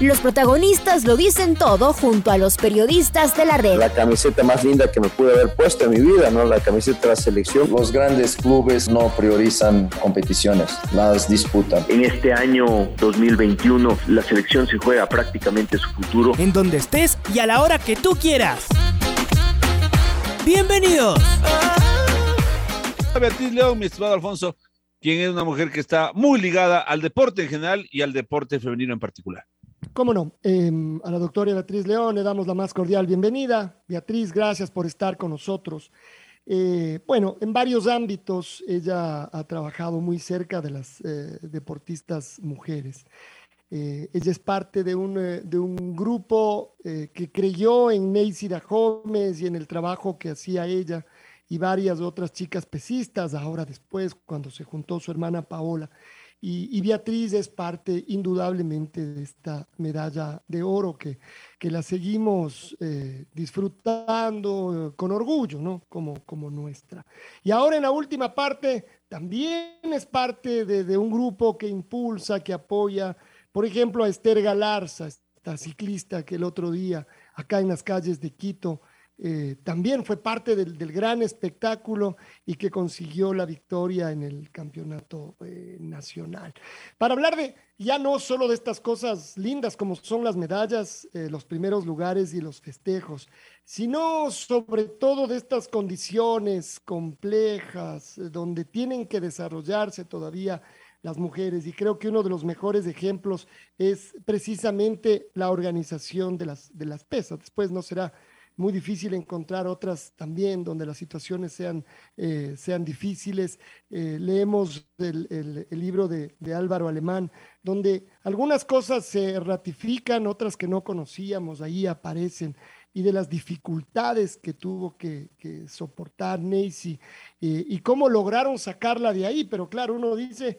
Los protagonistas lo dicen todo junto a los periodistas de la red. La camiseta más linda que me pude haber puesto en mi vida, ¿no? La camiseta de la selección. Los grandes clubes no priorizan competiciones, las disputan. En este año 2021 la selección se juega prácticamente su futuro. En donde estés y a la hora que tú quieras. Bienvenidos. Beatriz León, mi estimado Alfonso, quien es una mujer que está muy ligada al deporte en general y al deporte femenino en particular. Cómo no, em, a la doctora Beatriz León le damos la más cordial bienvenida. Beatriz, gracias por estar con nosotros. Eh, bueno, en varios ámbitos ella ha trabajado muy cerca de las eh, deportistas mujeres. Eh, ella es parte de un, de un grupo que creyó en Neisida Gómez y en el trabajo que hacía ella y varias otras chicas pesistas, ahora después, cuando se juntó su hermana Paola. Y, Beatriz es parte indudablemente de esta medalla de oro que, que la seguimos eh, disfrutando con orgullo, ¿no? Como, como nuestra. Y ahora en la última parte también es parte de, de un grupo que impulsa, que apoya, por ejemplo, a Esther Galarza, esta ciclista que el otro día acá en las calles de Quito eh, también fue parte del, gran espectáculo y que consiguió la victoria en el campeonato eh, nacional. Para hablar de ya no solo de estas cosas lindas como son las medallas, eh, los primeros lugares y los festejos, sino sobre todo de estas condiciones complejas donde tienen que desarrollarse todavía las mujeres. Y creo que uno de los mejores ejemplos es precisamente la organización de las, de las pesas. Después no será muy difícil encontrar otras también donde las situaciones sean, eh, sean difíciles. Eh, leemos el, libro de, Álvaro Alemán, donde algunas cosas se ratifican, otras que no conocíamos, ahí aparecen, y de las dificultades que tuvo que, soportar Nancy eh, y cómo lograron sacarla de ahí. Pero claro, uno dice,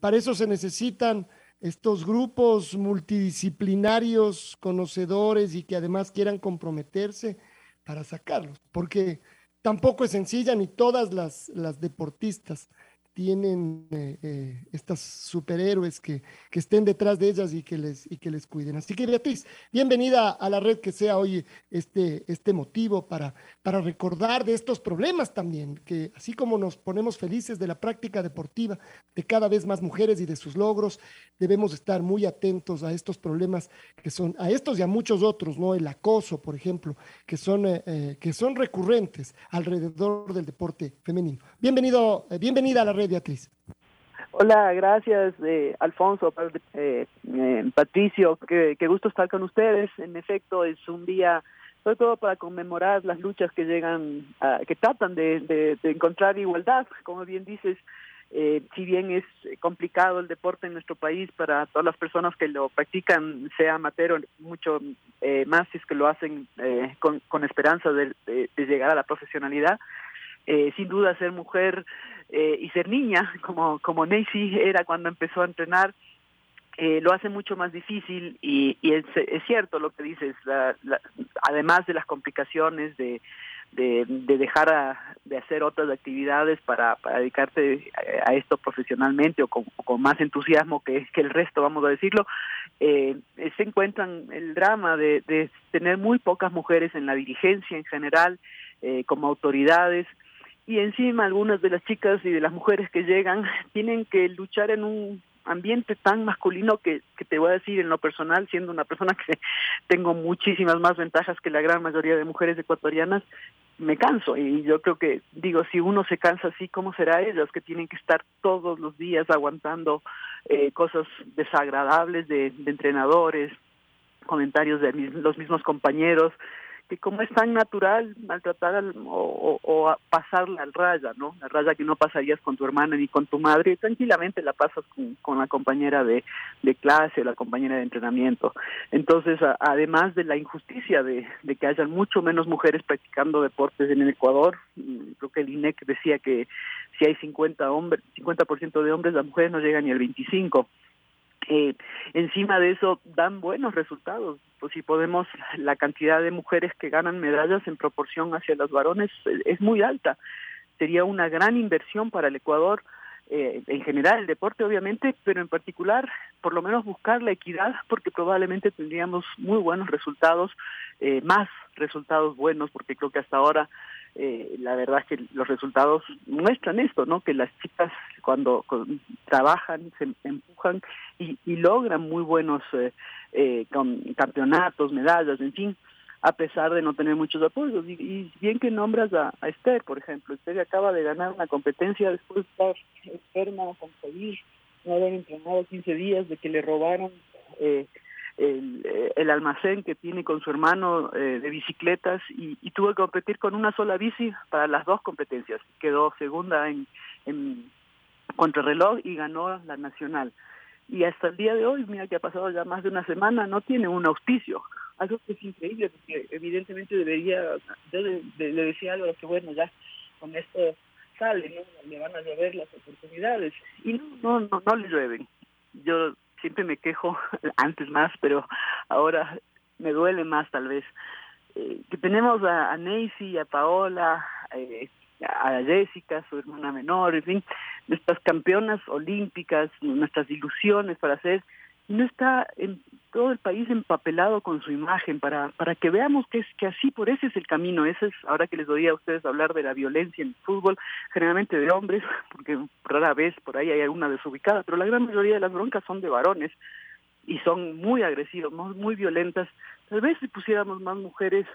para eso se necesitan estos grupos multidisciplinarios, conocedores y que además quieran comprometerse para sacarlos, porque tampoco es sencilla ni todas las, las deportistas tienen eh, eh, estas superhéroes que, que, estén detrás de ellas y que, les, y que les cuiden. Así que Beatriz, bienvenida a la red que sea hoy este, este motivo para, para recordar de estos problemas también, que así como nos ponemos felices de la práctica deportiva de cada vez más mujeres y de sus logros, debemos estar muy atentos a estos problemas que son, a estos y a muchos otros, ¿no? El acoso, por ejemplo, que son, eh, que son recurrentes alrededor del deporte femenino. Bienvenido, bienvenida a la red Beatriz. Hola, gracias eh, Alfonso, eh, eh, Patricio, qué, gusto estar con ustedes. En efecto, es un día sobre todo para conmemorar las luchas que llegan, que tratan de, encontrar igualdad, como bien dices. si bien es complicado el deporte en nuestro país para todas las personas que lo practican, sea amateur mucho más si es que lo hacen con, con, esperanza de, llegar a la profesionalidad, sin duda ser mujer eh, y ser niña, como, como Nancy era cuando empezó a entrenar, eh, lo hace mucho más difícil y, y es, es, cierto lo que dices, además de las complicaciones de, de, dejar de hacer otras actividades para, para dedicarte a, esto profesionalmente o con, más entusiasmo que, que el resto, vamos a decirlo, eh, se encuentran el drama de, de tener muy pocas mujeres en la dirigencia en general, eh, como autoridades, y encima algunas de las chicas y de las mujeres que llegan tienen que luchar en un ambiente tan masculino que, que te voy a decir en lo personal, siendo una persona que tengo muchísimas más ventajas que la gran mayoría de mujeres ecuatorianas, me canso. Y yo creo que digo si uno se cansa así cómo será ellas que tienen que estar todos los días aguantando eh, cosas desagradables de, de entrenadores comentarios de los mismos compañeros que como es tan natural maltratar al, o, o, pasarla al raya, ¿no? La raya que no pasarías con tu hermana ni con tu madre, tranquilamente la pasas con, la compañera de, clase, la compañera de entrenamiento. Entonces, además de la injusticia de, de que hayan mucho menos mujeres practicando deportes en el Ecuador, mm, creo que el INEC decía que si hay 50 hombres, 50% de hombres, las mujeres no llegan ni al 25. Eh, encima de eso dan buenos resultados. Pues si podemos, la cantidad de mujeres que ganan medallas en proporción hacia los varones es muy alta. Sería una gran inversión para el Ecuador, eh, en general el deporte obviamente, pero en particular por lo menos buscar la equidad porque probablemente tendríamos muy buenos resultados, eh, más resultados buenos, porque creo que hasta ahora eh, la verdad que los resultados muestran esto, ¿no? Que las chicas cuando trabajan, se empujan y, logran muy buenos eh, eh, campeonatos, medallas, en fin, a pesar de no tener muchos apoyos. Y, bien que nombras a, Esther, por ejemplo, Esther acaba de ganar una competencia después de estar enferma con COVID, no haber entrenado 15 días, de que le robaron eh, el, eh, el, almacén que tiene con su hermano eh, de bicicletas y, y, tuvo que competir con una sola bici para las dos competencias. Quedó segunda en, contrarreloj y ganó la nacional. Y hasta el día de hoy, mira que ha pasado ya más de una semana, no tiene un auspicio. Algo que es increíble, porque evidentemente debería, yo le, decía algo que bueno, ya con esto sale, ¿no? Le van a llover las oportunidades. Y no, no, no, no le llueven. Yo siempre me quejo, antes más, pero ahora me duele más tal vez. Eh, que tenemos a, a Nancy, a Paola, eh, a Jessica, su hermana menor, en fin, nuestras campeonas olímpicas, nuestras ilusiones para hacer, no está en todo el país empapelado con su imagen para para que veamos que es que así por ese es el camino. Ese es ahora que les doy a ustedes hablar de la violencia en fútbol generalmente de hombres porque rara vez por ahí hay alguna desubicada pero la gran mayoría de las broncas son de varones y son muy agresivos muy, muy violentas. Tal vez si pusiéramos más mujeres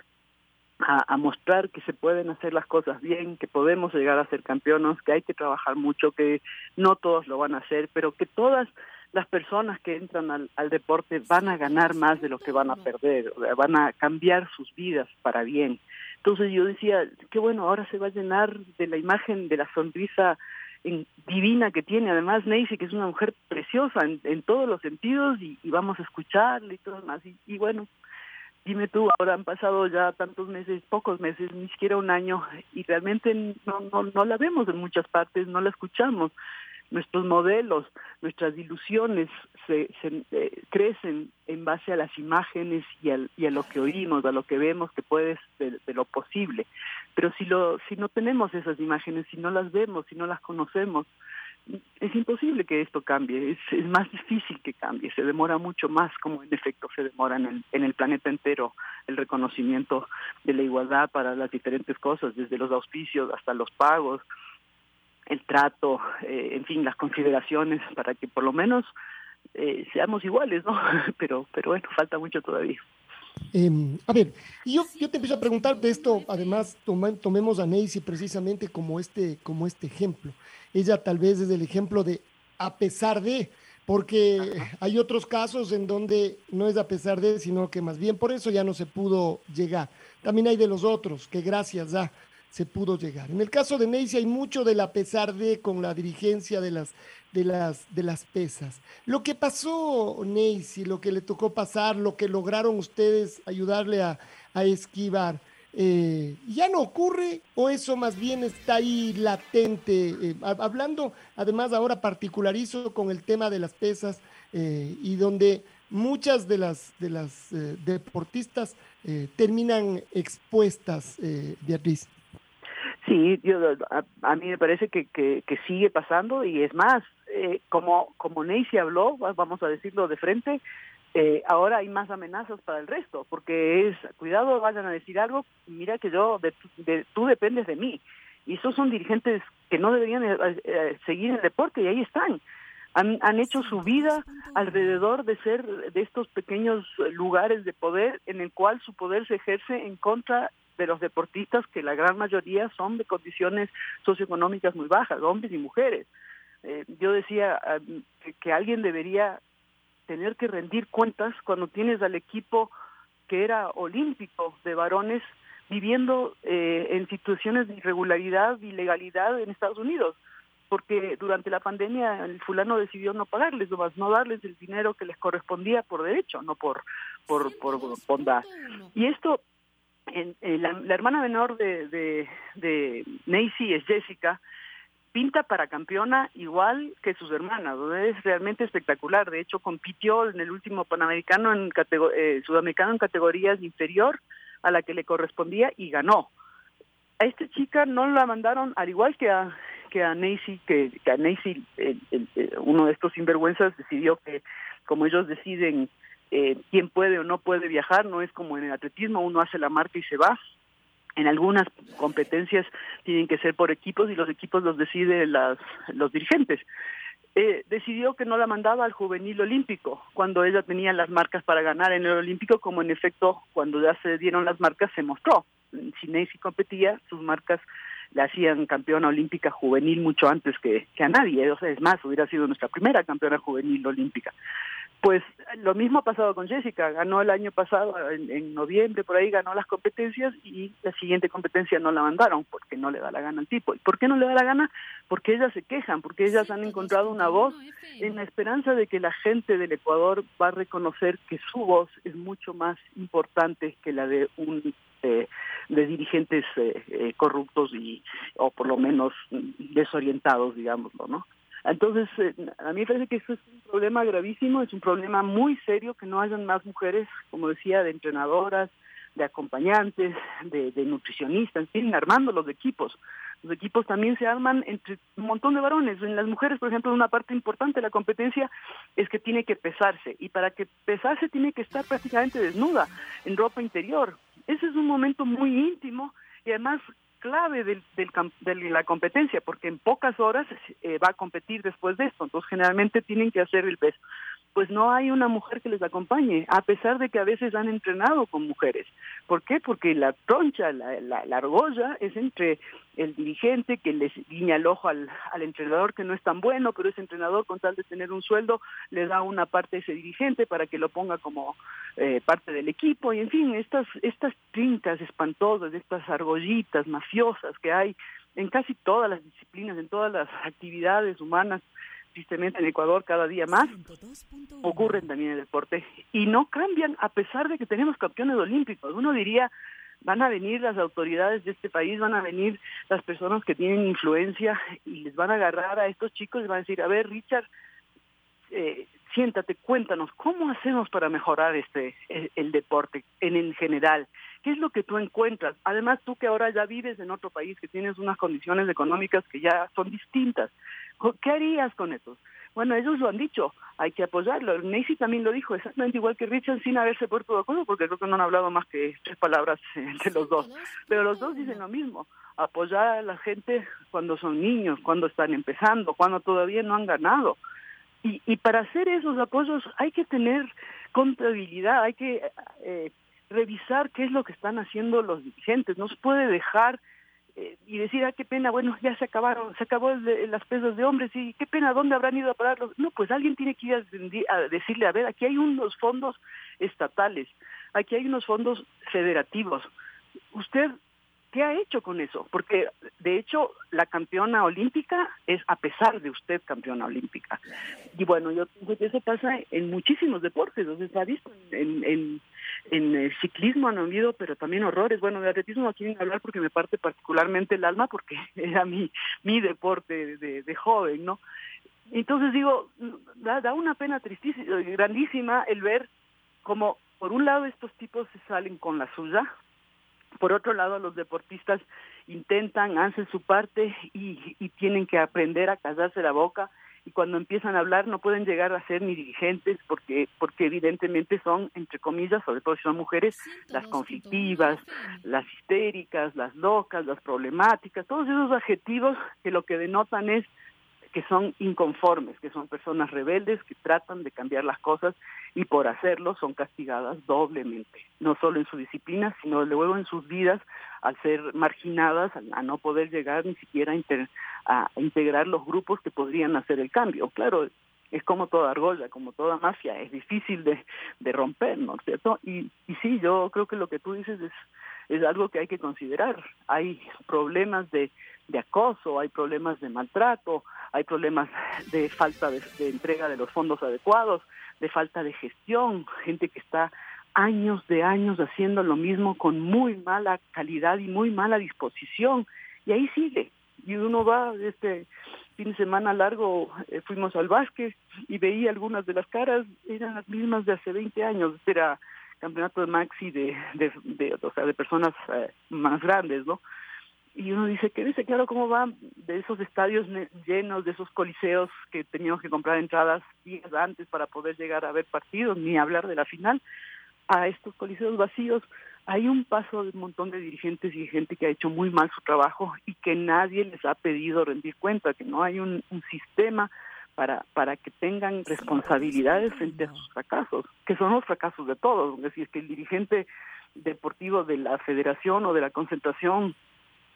a, mostrar que se pueden hacer las cosas bien, que podemos llegar a ser campeones, que hay que trabajar mucho, que no todos lo van a hacer, pero que todas las personas que entran al, al, deporte van a ganar más de lo que van a perder, van a cambiar sus vidas para bien. Entonces yo decía, qué bueno, ahora se va a llenar de la imagen de la sonrisa divina que tiene además Nancy, que es una mujer preciosa en, en todos los sentidos y, y, vamos a escucharle y todo más. Y bueno, dime tú, ahora han pasado ya tantos meses, pocos meses, ni siquiera un año, y realmente no, no, no la vemos en muchas partes, no la escuchamos nuestros modelos, nuestras ilusiones se, se eh, crecen en base a las imágenes y, al, a lo que oímos, a lo que vemos que puede de, de, lo posible. Pero si, lo, si no tenemos esas imágenes, si no las vemos, si no las conocemos, es imposible que esto cambie, es, es más difícil que cambie, se demora mucho más, como en efecto se demora en el, en el planeta entero el reconocimiento de la igualdad para las diferentes cosas, desde los auspicios hasta los pagos, el trato, eh, en fin, las consideraciones para que por lo menos eh, seamos iguales, ¿no? Pero, pero bueno, falta mucho todavía. Eh, a ver, yo, yo te empiezo a preguntar de esto, además tome, tomemos a Neisy precisamente como este, como este ejemplo. Ella tal vez es el ejemplo de a pesar de, porque hay otros casos en donde no es a pesar de, sino que más bien por eso ya no se pudo llegar. También hay de los otros que gracias a se pudo llegar. En el caso de Neisy hay mucho del a pesar de con la dirigencia de las, de las, de las pesas. Lo que pasó, Neisy, lo que le tocó pasar, lo que lograron ustedes ayudarle a, a esquivar, eh, ¿ya no ocurre o eso más bien está ahí latente? Eh, hablando, además ahora particularizo con el tema de las pesas eh, y donde muchas de las, de las deportistas terminan expuestas, Beatriz. Sí, yo, a, a, mí me parece que, que, sigue pasando y es más, eh, como, como Neisy habló, vamos a decirlo de frente, eh, ahora hay más amenazas para el resto, porque es, cuidado, vayan a decir algo, mira que yo, de, de, tú dependes de mí. Y esos son dirigentes que no deberían eh, eh, seguir el deporte y ahí están. Han, han hecho su vida alrededor de ser de estos pequeños lugares de poder en el cual su poder se ejerce en contra de los deportistas, que la gran mayoría son de condiciones socioeconómicas muy bajas, hombres y mujeres. Eh, yo decía que, alguien debería tener que rendir cuentas cuando tienes al equipo que era olímpico de varones viviendo eh, en situaciones de irregularidad, ilegalidad en Estados Unidos, porque durante la pandemia el fulano decidió no pagarles, no darles el dinero que les correspondía por derecho, no por por, por bondad. Y esto, en, la, hermana menor de, de, de Nancy es Jessica, pinta para campeona igual que sus hermanas, es realmente espectacular. De hecho, compitió en el último Panamericano en eh, sudamericano en categorías inferior a la que le correspondía y ganó. A esta chica no la mandaron, al igual que a que a Nancy, que, a Nancy, uno de estos sinvergüenzas decidió que como ellos deciden eh, quién puede o no puede viajar, no es como en el atletismo, uno hace la marca y se va. En algunas competencias tienen que ser por equipos y los equipos los deciden las, los dirigentes. Eh, decidió que no la mandaba al juvenil olímpico cuando ella tenía las marcas para ganar en el olímpico, como en efecto cuando ya se dieron las marcas se mostró. Si Nancy competía, sus marcas la hacían campeona olímpica juvenil mucho antes que, que a nadie. O sea, es más, hubiera sido nuestra primera campeona juvenil olímpica. Pues lo mismo ha pasado con Jessica, ganó el año pasado, en, noviembre por ahí ganó las competencias y la siguiente competencia no la mandaron porque no le da la gana al tipo. ¿Y por qué no le da la gana? Porque ellas se quejan, porque ellas han encontrado una voz en la esperanza de que la gente del Ecuador va a reconocer que su voz es mucho más importante que la de un eh, de dirigentes eh, eh, corruptos y o por lo menos desorientados, digámoslo, ¿no? Entonces, eh, a mí me parece que eso es un problema gravísimo, es un problema muy serio que no hayan más mujeres, como decía, de entrenadoras, de acompañantes, de, nutricionistas, en fin, armando los equipos. Los equipos también se arman entre un montón de varones. En las mujeres, por ejemplo, una parte importante de la competencia es que tiene que pesarse. Y para que pesarse tiene que estar prácticamente desnuda, en ropa interior. Ese es un momento muy íntimo y además clave del, de la competencia, porque en pocas horas eh, va a competir después de esto, entonces generalmente tienen que hacer el peso pues no hay una mujer que les acompañe, a pesar de que a veces han entrenado con mujeres. ¿Por qué? Porque la troncha, la, la, argolla es entre el dirigente que les guiña el ojo al, al, entrenador que no es tan bueno, pero ese entrenador con tal de tener un sueldo le da una parte a ese dirigente para que lo ponga como eh, parte del equipo y en fin, estas, estas trincas espantosas, estas argollitas mafiosas que hay en casi todas las disciplinas, en todas las actividades humanas, tristemente en Ecuador cada día más, ocurren también en el deporte y no cambian a pesar de que tenemos campeones olímpicos. Uno diría, van a venir las autoridades de este país, van a venir las personas que tienen influencia y les van a agarrar a estos chicos y van a decir, a ver, Richard, eh, siéntate, cuéntanos, ¿cómo hacemos para mejorar este el, deporte en, en general? ¿Qué es lo que tú encuentras? Además, tú que ahora ya vives en otro país, que tienes unas condiciones económicas que ya son distintas, ¿Qué harías con eso? Bueno, ellos lo han dicho, hay que apoyarlo. Nancy también lo dijo, exactamente igual que Richard, sin haberse puesto de acuerdo, porque creo que no han hablado más que tres palabras entre los dos. Pero los dos dicen lo mismo, apoyar a la gente cuando son niños, cuando están empezando, cuando todavía no han ganado. Y, y para hacer esos apoyos hay que tener contabilidad, hay que eh, revisar qué es lo que están haciendo los dirigentes. No se puede dejar eh, y decir, ah, qué pena, bueno, ya se acabaron, se acabó las pesas de hombres y qué pena, ¿dónde habrán ido a pararlos? No, pues alguien tiene que ir a, decirle, a ver, aquí hay unos fondos estatales, aquí hay unos fondos federativos. Usted ¿Qué ha hecho con eso? Porque de hecho la campeona olímpica es a pesar de usted campeona olímpica. Y bueno, yo que eso pasa en muchísimos deportes, entonces se ha visto en, el ciclismo han habido, pero también horrores. Bueno, de atletismo no quieren hablar porque me parte particularmente el alma porque era mi, mi deporte de, joven, ¿no? Entonces digo, da, da una pena tristísima, grandísima el ver como por un lado estos tipos se salen con la suya, por otro lado, los deportistas intentan, hacen su parte y, y, tienen que aprender a callarse la boca. Y cuando empiezan a hablar no pueden llegar a ser ni dirigentes porque porque evidentemente son, entre comillas, sobre todo si son mujeres, las conflictivas, las histéricas, las locas, las problemáticas, todos esos adjetivos que lo que denotan es que son inconformes, que son personas rebeldes que tratan de cambiar las cosas y por hacerlo son castigadas doblemente, no solo en su disciplina, sino luego en sus vidas al ser marginadas, a, no poder llegar ni siquiera a, integrar los grupos que podrían hacer el cambio. Claro, es como toda argolla, como toda mafia, es difícil de, de romper, ¿no es cierto? Y, y sí, yo creo que lo que tú dices es, es algo que hay que considerar. Hay problemas de, de acoso, hay problemas de maltrato, hay problemas de falta de, entrega de los fondos adecuados, de falta de gestión, gente que está años de años haciendo lo mismo con muy mala calidad y muy mala disposición. Y ahí sigue. Y uno va este fin de semana largo eh, fuimos al básquet y veía algunas de las caras eran las mismas de hace 20 años. Era campeonato de maxi de de, o sea de personas eh, más grandes no y uno dice que dice claro cómo va de esos estadios llenos de esos coliseos que teníamos que comprar entradas días antes para poder llegar a ver partidos ni hablar de la final a estos coliseos vacíos, hay un paso de un montón de dirigentes y gente que ha hecho muy mal su trabajo y que nadie les ha pedido rendir cuenta, que no hay un, un sistema para, para que tengan responsabilidades frente a sus fracasos, que son los fracasos de todos. Es decir, que el dirigente deportivo de la federación o de la concentración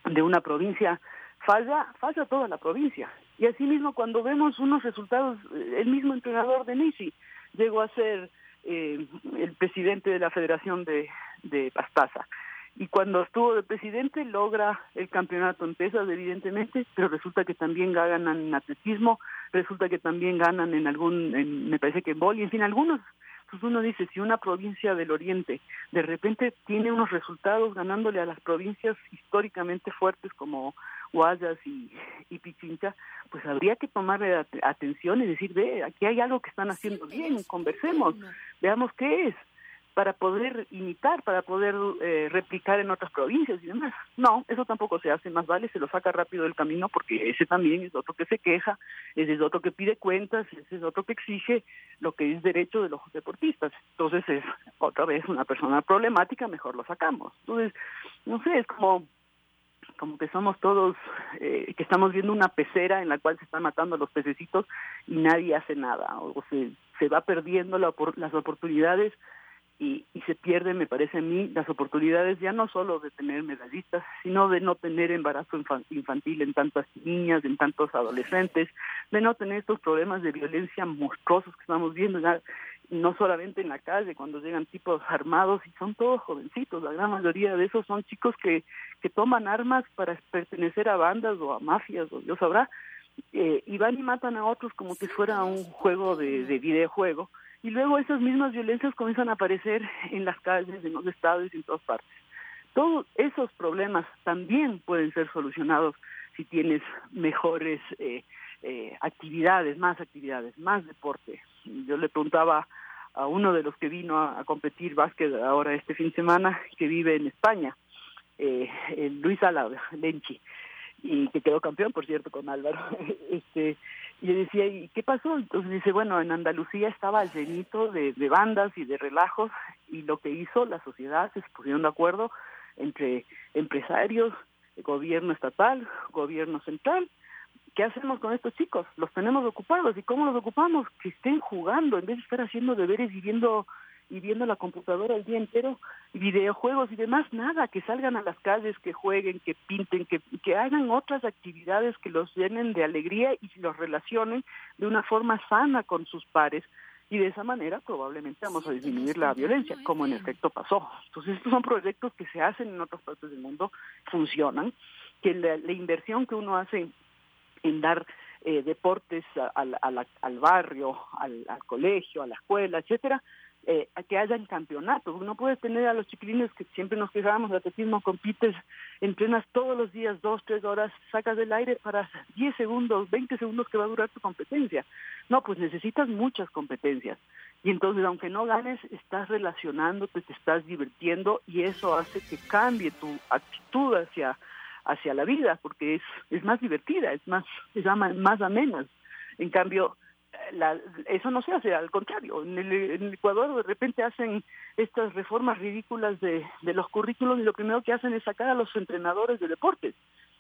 de una provincia falla, falla toda la provincia. Y asimismo, cuando vemos unos resultados, el mismo entrenador de Nisi llegó a ser eh, el presidente de la Federación de, de Pastaza. Y cuando estuvo de presidente logra el campeonato en pesas, evidentemente, pero resulta que también ganan en atletismo, resulta que también ganan en algún, en, me parece que en boli, en fin, algunos. Pues uno dice, si una provincia del Oriente de repente tiene unos resultados ganándole a las provincias históricamente fuertes como Guayas y, y Pichincha, pues habría que tomarle atención y decir, ve, aquí hay algo que están haciendo bien, conversemos, veamos qué es, para poder imitar, para poder eh, replicar en otras provincias y demás. No, eso tampoco se hace, más vale se lo saca rápido del camino porque ese también es otro que se queja, ese es otro que pide cuentas, ese es otro que exige lo que es derecho de los deportistas. Entonces es otra vez una persona problemática, mejor lo sacamos. Entonces, no sé, es como como que somos todos, eh, que estamos viendo una pecera en la cual se están matando los pececitos y nadie hace nada, o se, se va perdiendo la, las oportunidades y, y se pierden, me parece a mí, las oportunidades ya no solo de tener medallistas, sino de no tener embarazo infantil en tantas niñas, en tantos adolescentes, de no tener estos problemas de violencia monstruosos que estamos viendo no solamente en la calle, cuando llegan tipos armados y son todos jovencitos, la gran mayoría de esos son chicos que, que toman armas para pertenecer a bandas o a mafias, o Dios sabrá, eh, y van y matan a otros como que fuera un juego de videojuego, y luego esas mismas violencias comienzan a aparecer en las calles, en los estados y en todas partes. Todos esos problemas también pueden ser solucionados si tienes mejores eh, eh, actividades, más actividades, más deporte. Yo le preguntaba a uno de los que vino a, competir básquet ahora este fin de semana, que vive en España, eh, Luis Ala Lenchi, y que quedó campeón, por cierto, con Álvaro. este Y le decía, ¿y qué pasó? Entonces dice, bueno, en Andalucía estaba llenito de, de bandas y de relajos, y lo que hizo la sociedad, se pusieron de acuerdo entre empresarios, gobierno estatal, gobierno central, ¿qué hacemos con estos chicos? Los tenemos ocupados. ¿Y cómo los ocupamos? Que estén jugando en vez de estar haciendo deberes y viendo, y viendo la computadora el día entero, videojuegos y demás, nada, que salgan a las calles, que jueguen, que pinten, que, que hagan otras actividades que los llenen de alegría y los relacionen de una forma sana con sus pares. Y de esa manera probablemente vamos a disminuir la violencia, como en efecto pasó. Entonces estos son proyectos que se hacen en otras partes del mundo, funcionan, que la, la inversión que uno hace en dar eh, deportes al, al, al barrio, al, al, colegio, a la escuela, etcétera, eh, que hayan campeonatos. No puedes tener a los chiquilines que siempre nos quejábamos de atletismo, compites, entrenas todos los días dos, tres horas, sacas del aire para 10 segundos, 20 segundos que va a durar tu competencia. No, pues necesitas muchas competencias. Y entonces, aunque no ganes, estás relacionándote, te estás divirtiendo y eso hace que cambie tu actitud hacia hacia la vida porque es es más divertida es más es más amena en cambio la, eso no se hace al contrario en el, en Ecuador de repente hacen estas reformas ridículas de, de los currículos y lo primero que hacen es sacar a los entrenadores de deportes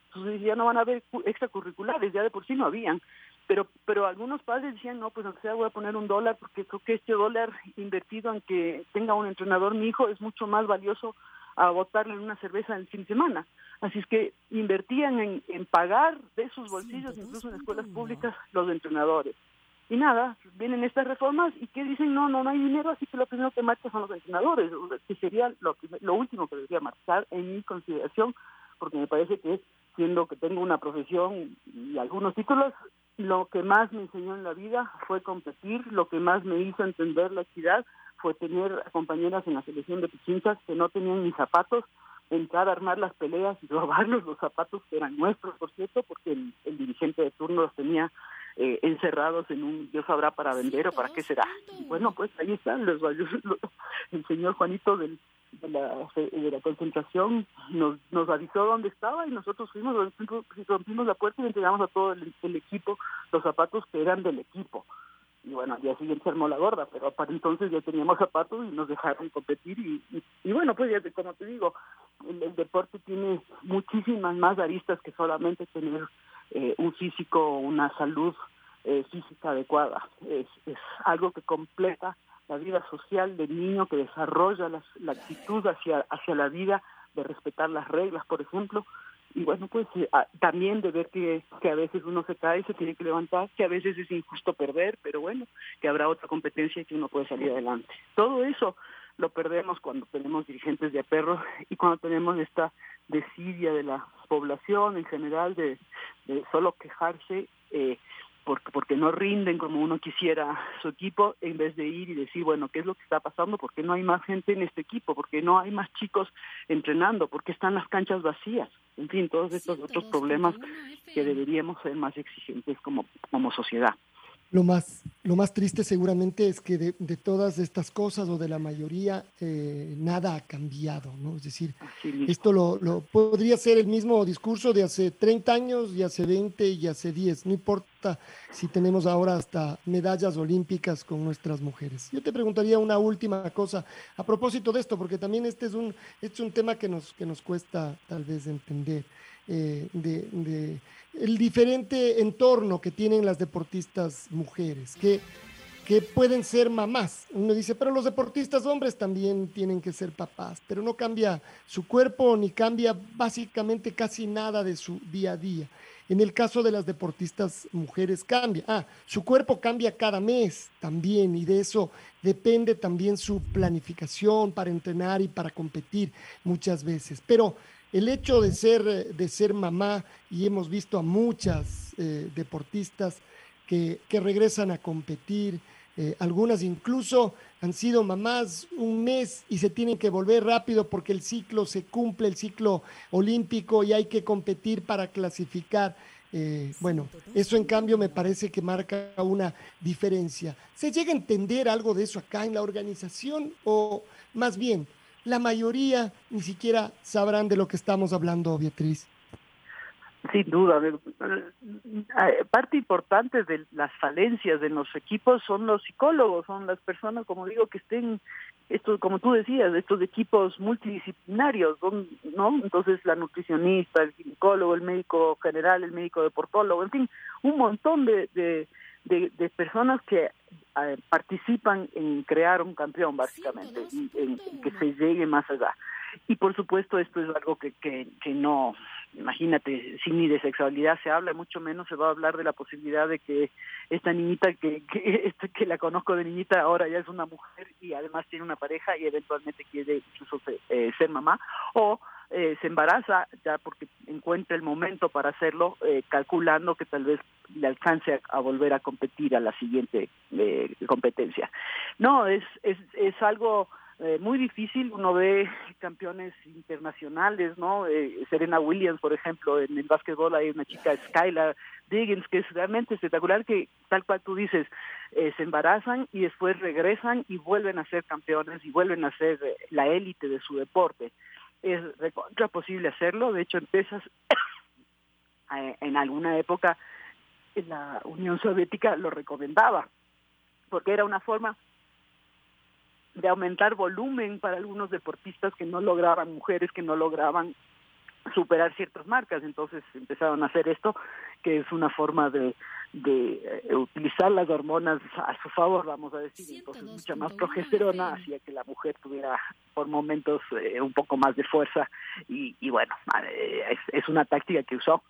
entonces ya no van a haber extracurriculares ya de por sí no habían pero pero algunos padres decían no pues aunque sea voy a poner un dólar porque creo que este dólar invertido en que tenga un entrenador mi hijo es mucho más valioso a botarle una cerveza el fin de semana. Así es que invertían en, en pagar de sus bolsillos, incluso en escuelas públicas, los entrenadores. Y nada, vienen estas reformas y que dicen, no, no, no hay dinero, así que lo primero que marcha son los entrenadores, que sería lo, lo último que debería marchar en mi consideración, porque me parece que siendo que tengo una profesión y algunos títulos, lo que más me enseñó en la vida fue competir, lo que más me hizo entender la equidad fue tener compañeras en la selección de Pichinchas que no tenían ni zapatos, entrar a armar las peleas y robarlos los zapatos que eran nuestros, por cierto, porque el, dirigente de turno los tenía eh, encerrados en un Dios sabrá para vender o para qué será. bueno, pues ahí están los, el señor Juanito de, la, de la concentración nos, nos avisó dónde estaba y nosotros fuimos, rompimos la puerta y entregamos a todo el equipo los zapatos que eran del equipo y bueno, al día siguiente se armó la gorda, pero para entonces ya teníamos zapatos y nos dejaron competir y, y, bueno, pues ya como te digo, el, deporte tiene muchísimas más aristas que solamente tener eh, un físico, una salud eh, física adecuada, es, es algo que completa la vida social del niño, que desarrolla la actitud hacia, hacia la vida, de respetar las reglas, por ejemplo, y bueno, pues eh, también de ver que, que a veces uno se cae, se tiene que levantar, que a veces es injusto perder, pero bueno, que habrá otra competencia y que uno puede salir adelante. Todo eso lo perdemos cuando tenemos dirigentes de aperro y cuando tenemos esta desidia de la población en general de, de solo quejarse eh, porque, porque no rinden como uno quisiera su equipo, en vez de ir y decir, bueno, ¿qué es lo que está pasando? ¿Por qué no hay más gente en este equipo? ¿Por qué no hay más chicos entrenando? ¿Por qué están las canchas vacías? En fin, todos estos otros problemas que deberíamos ser más exigentes como, como sociedad. Lo más, lo más triste seguramente es que de, de todas estas cosas o de la mayoría eh, nada ha cambiado, ¿no? Es decir, esto lo, lo, podría ser el mismo discurso de hace 30 años y hace 20 y hace 10, no importa si tenemos ahora hasta medallas olímpicas con nuestras mujeres. Yo te preguntaría una última cosa a propósito de esto, porque también este es un, este es un tema que nos, que nos cuesta tal vez entender. Eh, el diferente entorno que tienen las deportistas mujeres, que, que pueden ser mamás. Uno dice, pero los deportistas hombres también tienen que ser papás, pero no cambia su cuerpo ni cambia básicamente casi nada de su día a día. En el caso de las deportistas mujeres cambia. Ah, su cuerpo cambia cada mes también y de eso depende también su planificación para entrenar y para competir muchas veces. Pero el hecho de ser, de ser mamá, y hemos visto a muchas eh, deportistas que, regresan a competir, eh, algunas incluso han sido mamás un mes y se tienen que volver rápido porque el ciclo se cumple, el ciclo olímpico y hay que competir para clasificar. Eh, bueno, eso en cambio me parece que marca una diferencia. ¿Se llega a entender algo de eso acá en la organización o más bien la mayoría ni siquiera sabrán de lo que estamos hablando, Beatriz. Sin duda. Eh, parte importante de las falencias de los equipos son los psicólogos, son las personas, como digo, que estén, estos, como tú decías, estos equipos multidisciplinarios, ¿no? Entonces la nutricionista, el ginecólogo, el médico general, el médico deportólogo, en fin, un montón de, de personas que eh, participan en crear un campeón, básicamente, y en, que se llegue más allá. Y por supuesto esto es algo que, que, que no, imagínate, si ni de sexualidad se habla, mucho menos se va a hablar de la posibilidad de que esta niñita que, que, este, que la conozco de niñita ahora ya es una mujer y además tiene una pareja y eventualmente quiere incluso eh, ser mamá, o eh, se embaraza ya porque encuentra el momento para hacerlo, eh, calculando que tal vez le alcance a, volver a competir a la siguiente eh, competencia. No, es, es, es algo muy difícil, uno ve campeones internacionales, ¿no? Serena Williams, por ejemplo, en el básquetbol hay una chica, Skylar Diggins, que es realmente espectacular, que tal cual tú dices, se embarazan y después regresan y vuelven a ser campeones y vuelven a ser la élite de su deporte es recontra posible hacerlo. De hecho, empresas en alguna época la Unión Soviética lo recomendaba, porque era una forma de aumentar volumen para algunos deportistas que no lograban, mujeres que no lograban superar ciertas marcas. Entonces empezaron a hacer esto, que es una forma de, de eh, utilizar las hormonas a su favor, vamos a decir. Entonces mucha más progesterona hacía que la mujer tuviera por momentos eh, un poco más de fuerza y, y bueno, eh, es, es, una táctica que usó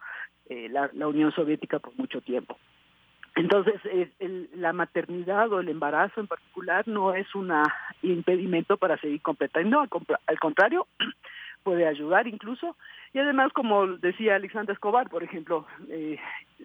la, la Unión Soviética por mucho tiempo. Entonces, la maternidad o el embarazo en particular no es un impedimento para seguir completando, al, al contrario, puede ayudar incluso. Y además, como decía Alexandra Escobar, por ejemplo, eh,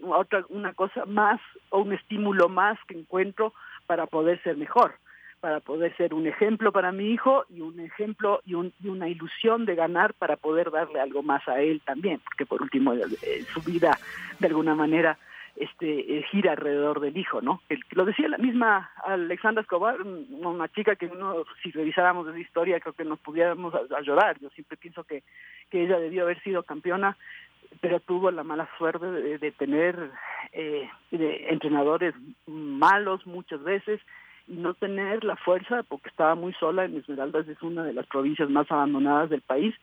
otra una cosa más o un estímulo más que encuentro para poder ser mejor, para poder ser un ejemplo para mi hijo y un ejemplo y, una ilusión de ganar para poder darle algo más a él también, porque por último eh, su vida de alguna manera este eh, gira alrededor del hijo, ¿no? Lo decía la misma Alexandra Escobar, una chica que uno, si revisáramos esa historia, creo que nos pudiéramos a, llorar. Yo siempre pienso que, que ella debió haber sido campeona, pero tuvo la mala suerte de, tener eh, entrenadores malos muchas veces y no tener la fuerza porque estaba muy sola en Esmeraldas es una de las provincias más abandonadas del país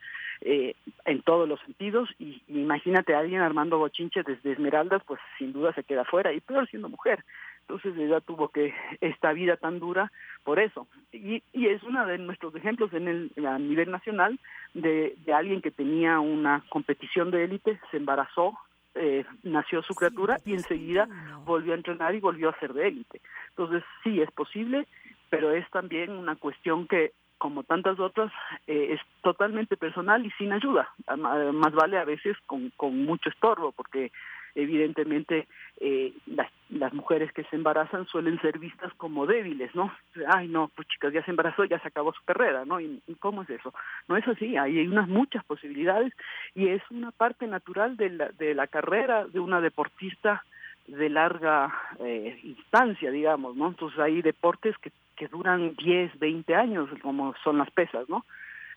eh, en todos los sentidos y, imagínate a alguien armando bochinche desde Esmeraldas pues sin duda se queda fuera y peor siendo mujer. Entonces ella tuvo que esta vida tan dura por eso. Y, y es uno de nuestros ejemplos en el a nivel nacional de, de alguien que tenía una competición de élite se embarazó eh, nació su criatura y enseguida volvió a entrenar y volvió a ser de élite. Entonces sí es posible, pero es también una cuestión que, como tantas otras, eh, es totalmente personal y sin ayuda. Más vale a veces con, con mucho estorbo, porque evidentemente eh, las, mujeres que se embarazan suelen ser vistas como débiles, ¿no? Ay, no, pues chicas, ya se embarazó, ya se acabó su carrera, ¿no? ¿Y, cómo es eso? No es así, hay, hay unas muchas posibilidades y es una parte natural de la, de la carrera de una deportista de larga eh, instancia, digamos, ¿no? Entonces hay deportes que, que duran 10, 20 años, como son las pesas, ¿no?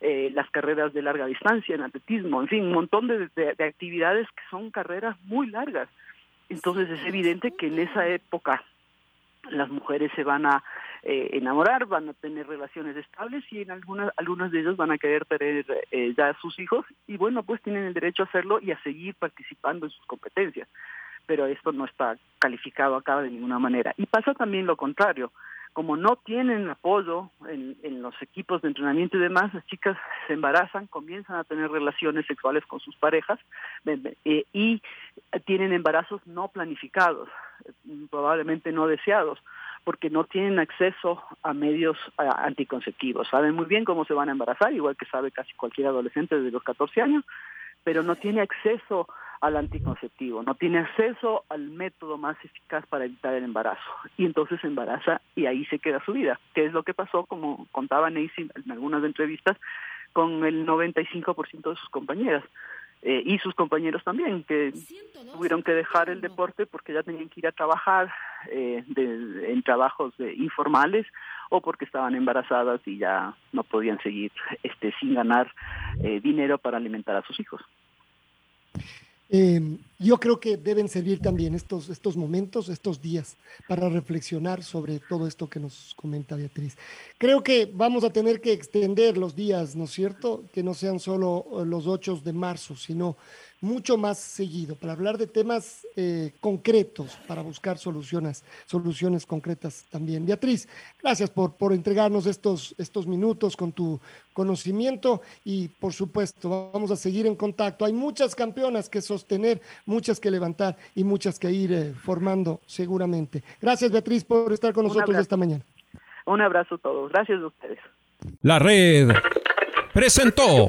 Eh, las carreras de larga distancia en atletismo, en fin, un montón de, de, actividades que son carreras muy largas. Entonces es evidente que en esa época las mujeres se van a eh, enamorar, van a tener relaciones estables y en algunas algunas de ellas van a querer tener eh, ya sus hijos y bueno, pues tienen el derecho a hacerlo y a seguir participando en sus competencias. Pero esto no está calificado acá de ninguna manera. Y pasa también lo contrario como no tienen apoyo en, en, los equipos de entrenamiento y demás, las chicas se embarazan, comienzan a tener relaciones sexuales con sus parejas eh, y tienen embarazos no planificados, probablemente no deseados, porque no tienen acceso a medios anticonceptivos. Saben muy bien cómo se van a embarazar, igual que sabe casi cualquier adolescente desde los 14 años, pero no tiene acceso al anticonceptivo, no tiene acceso al método más eficaz para evitar el embarazo y entonces se embaraza y ahí se queda su vida, que es lo que pasó, como contaba Nancy en algunas entrevistas, con el 95% de sus compañeras. Eh, y sus compañeros también, que tuvieron que dejar el deporte porque ya tenían que ir a trabajar eh, de, en trabajos informales o porque estaban embarazadas y ya no podían seguir este sin ganar eh, dinero para alimentar a sus hijos. Eh, yo creo que deben servir también estos, estos momentos, estos días, para reflexionar sobre todo esto que nos comenta Beatriz. Creo que vamos a tener que extender los días, ¿no es cierto? Que no sean solo los 8 de marzo, sino mucho más seguido, para hablar de temas eh, concretos, para buscar soluciones, soluciones concretas también. Beatriz, gracias por, por entregarnos estos, estos minutos con tu conocimiento y por supuesto vamos a seguir en contacto. Hay muchas campeonas que sostener, muchas que levantar y muchas que ir eh, formando seguramente. Gracias Beatriz por estar con nosotros esta mañana. Un abrazo a todos. Gracias a ustedes. La red presentó